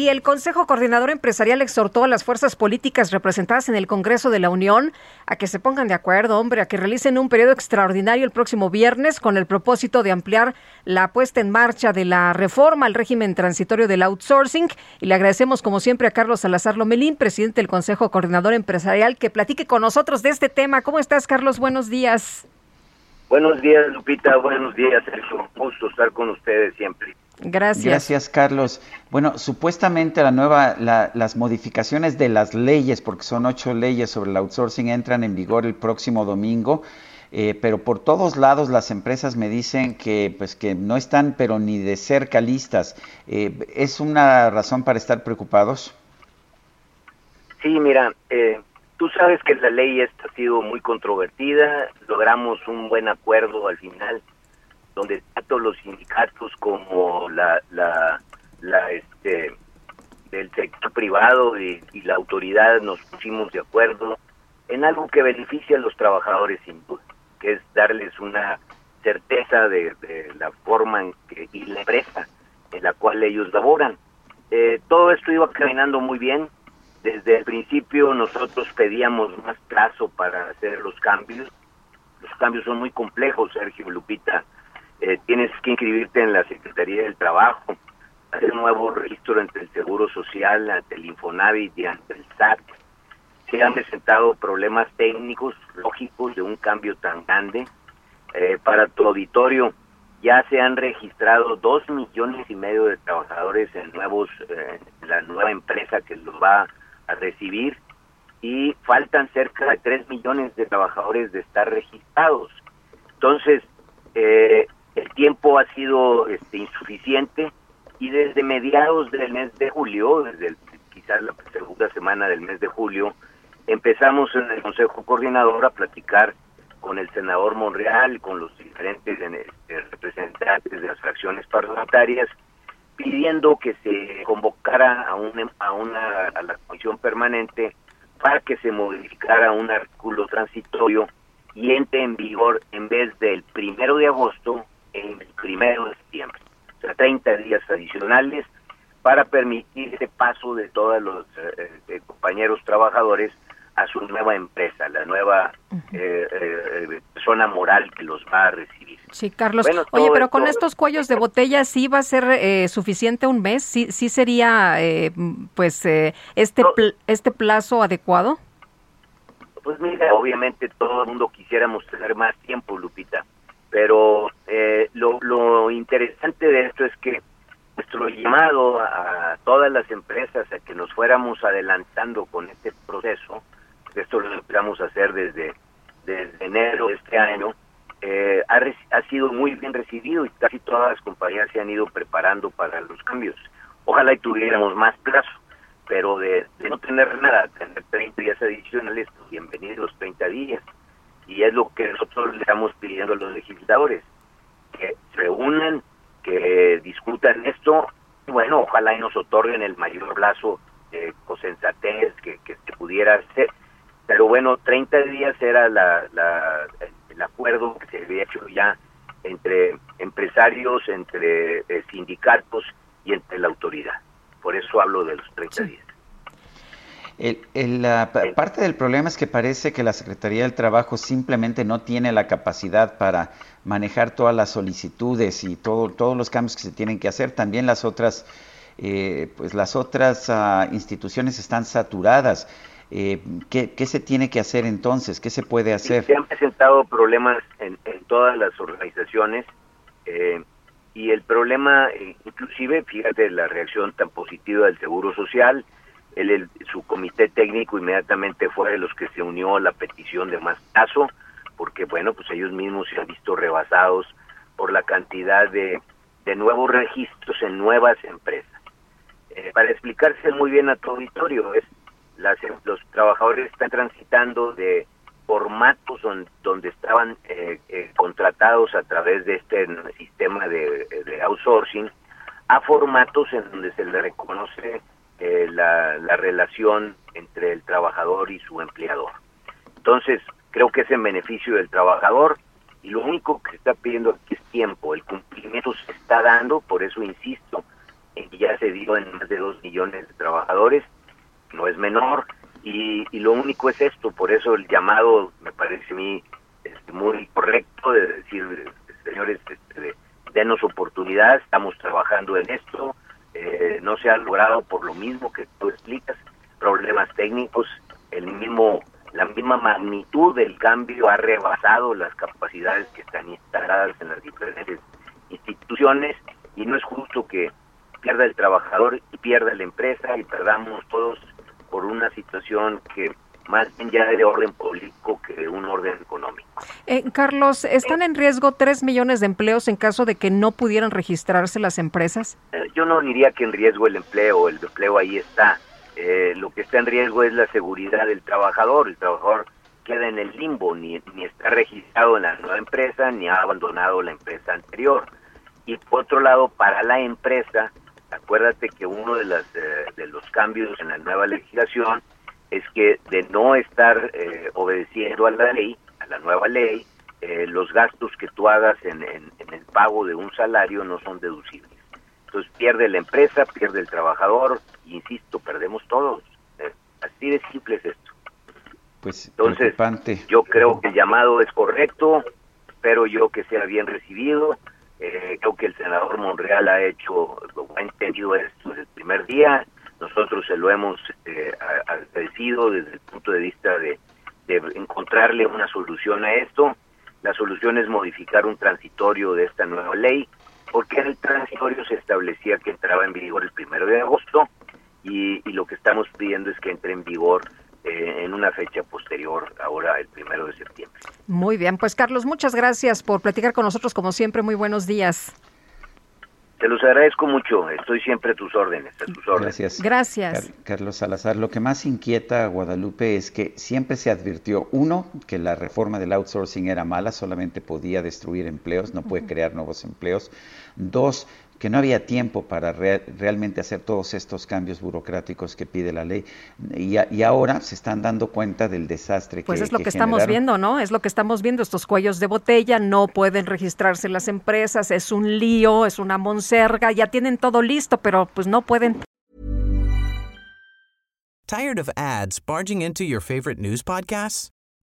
Y el Consejo Coordinador Empresarial exhortó a las fuerzas políticas representadas en el Congreso de la Unión a que se pongan de acuerdo, hombre, a que realicen un periodo extraordinario el próximo viernes con el propósito de ampliar la puesta en marcha de la reforma al régimen transitorio del outsourcing. Y le agradecemos, como siempre, a Carlos Salazar Lomelín, presidente del Consejo Coordinador Empresarial, que platique con nosotros de este tema. ¿Cómo estás, Carlos? Buenos días. Buenos días, Lupita. Buenos días, Sergio. Un gusto estar con ustedes siempre. Gracias. Gracias, Carlos. Bueno, supuestamente la nueva, las modificaciones de las leyes, porque son ocho leyes sobre el outsourcing, entran en vigor el próximo domingo. Eh, pero por todos lados las empresas me dicen que pues que no están pero ni de cerca listas. Eh, ¿Es una razón para estar preocupados? Sí, mira, eh, tú sabes que la ley esta ha sido muy controvertida, logramos un buen acuerdo al final donde tanto los sindicatos como la, la, la este, del sector privado y, la autoridad nos pusimos de acuerdo en algo que beneficia a los trabajadores sin duda, que es darles una certeza de, la forma en que, y la empresa en la cual ellos laboran. Eh, todo esto iba caminando muy bien. Desde el principio nosotros pedíamos más plazo para hacer los cambios. Los cambios son muy complejos, Sergio Lupita. Eh, tienes que inscribirte en la Secretaría del Trabajo, hacer un nuevo registro entre el Seguro Social, ante el Infonavit y ante el SAT. Se han presentado problemas técnicos, lógicos, de un cambio tan grande. Eh, para tu auditorio, ya se han registrado dos millones y medio de trabajadores en nuevos, eh, la nueva empresa que los va a recibir y faltan cerca de tres millones de trabajadores de estar registrados. Entonces, eh, ha sido este, insuficiente y desde mediados del mes de julio, desde quizás la segunda semana del mes de julio, empezamos en el Consejo Coordinador a platicar con el senador Monreal, con los diferentes este, representantes de las fracciones parlamentarias, pidiendo que se convocara a, una, a, una, a la comisión permanente para que se modificara un artículo transitorio y entre en vigor en vez del primero de agosto en el primero de septiembre, o sea, 30 días adicionales para permitir ese paso de todos los eh, compañeros trabajadores a su nueva empresa, la nueva eh, eh, persona moral que los va a recibir. Sí, Carlos. Oye, pero con estos cuellos de botella, ¿sí va a ser suficiente un mes? ¿Sí, sí sería, pues, este, este plazo adecuado? Pues mira, obviamente todo el mundo quisiéramos tener más tiempo, Lupita, pero eh, lo, lo interesante de esto es que nuestro llamado a todas las empresas a que nos fuéramos adelantando con este proceso, esto lo esperamos hacer desde, desde enero de este año, eh, ha, ha sido muy bien recibido y casi todas las compañías se han ido preparando para los cambios. Ojalá y tuviéramos más plazo, pero de, de no tener nada, tener 30 días adicionales, pues bienvenidos los 30 días y es lo que nosotros le estamos pidiendo a los legisladores, que se reúnan, que discutan esto, y bueno, ojalá y nos otorguen el mayor plazo de cosensatez que, que, pudiera ser, pero bueno, 30 días era la, el acuerdo que se había hecho ya entre empresarios, entre eh, sindicatos y entre la autoridad. Por eso hablo de los 30 días. El, la, parte del problema es que parece que la Secretaría del Trabajo simplemente no tiene la capacidad para manejar todas las solicitudes y todo, todos los cambios que se tienen que hacer. También las otras, eh, pues las otras ah, instituciones están saturadas. Eh, ¿qué, ¿qué, se tiene que hacer entonces? ¿Qué se puede hacer? Se han presentado problemas en, en todas las organizaciones eh, y el problema, eh, inclusive, fíjate la reacción tan positiva del Seguro Social, él, su comité técnico inmediatamente fue de los que se unió a la petición de más plazo, porque bueno, pues ellos mismos se han visto rebasados por la cantidad de, de nuevos registros en nuevas empresas. Eh, para explicarse muy bien a tu auditorio, es los trabajadores están transitando de formatos donde estaban eh, eh, contratados a través de este sistema de, outsourcing a formatos en donde se le reconoce eh, la, la, relación entre el trabajador y su empleador. Entonces, creo que es en beneficio del trabajador y lo único que se está pidiendo aquí es tiempo. El cumplimiento se está dando, por eso insisto en que ya se dio en más de dos millones de trabajadores, no es menor, y, lo único es esto, por eso el llamado me parece a mí este, muy correcto de decir, señores, este, denos oportunidad, estamos trabajando en esto, eh, no se ha logrado por lo mismo que tú explicas, problemas técnicos, el mismo la misma magnitud del cambio ha rebasado las capacidades que están instaladas en las diferentes instituciones y no es justo que pierda el trabajador y pierda la empresa y perdamos todos por una situación que más bien ya de orden político que de un orden económico. Eh, Carlos, ¿están en riesgo tres millones de empleos en caso de que no pudieran registrarse las empresas? Eh, yo no diría que en riesgo el empleo, el empleo ahí está. Eh, lo que está en riesgo es la seguridad del trabajador. El trabajador queda en el limbo, ni, ni está registrado en la nueva empresa, ni ha abandonado la empresa anterior. Y por otro lado, para la empresa, acuérdate que uno de, las, eh, de los cambios en la nueva legislación es que de no estar eh, obedeciendo a la ley, a la nueva ley, eh, los gastos que tú hagas en, en, el pago de un salario no son deducibles. Entonces pierde la empresa, pierde el trabajador, insisto, perdemos todos. así de simple es esto. Pues Entonces, yo creo que el llamado es correcto, espero yo que sea bien recibido eh, creo que el senador Monreal ha hecho, ha entendido esto desde el primer día. Nosotros se lo hemos eh, agradecido desde el punto de vista de, encontrarle una solución a esto. La solución es modificar un transitorio de esta nueva ley, porque el transitorio se establecía que entraba en vigor el primero de agosto y, y lo que estamos pidiendo es que entre en vigor eh, en una fecha posterior, ahora el primero de septiembre. Muy bien, pues Carlos, muchas gracias por platicar con nosotros como siempre. Muy buenos días. Te los agradezco mucho, estoy siempre a tus órdenes, a tus órdenes. Gracias. Gracias. Carlos Salazar, lo que más inquieta a Guadalupe es que siempre se advirtió, uno, que la reforma del outsourcing era mala, solamente podía destruir empleos, no puede crear nuevos empleos. Dos, que no había tiempo para realmente hacer todos estos cambios burocráticos que pide la ley. Y, ahora se están dando cuenta del desastre pues que Pues es lo que, estamos viendo, ¿no? Es lo que estamos viendo, estos cuellos de botella, no pueden registrarse las empresas, es un lío, es una monserga, ya tienen todo listo, pero pues no pueden. Tired of ads barging into your favorite news podcasts?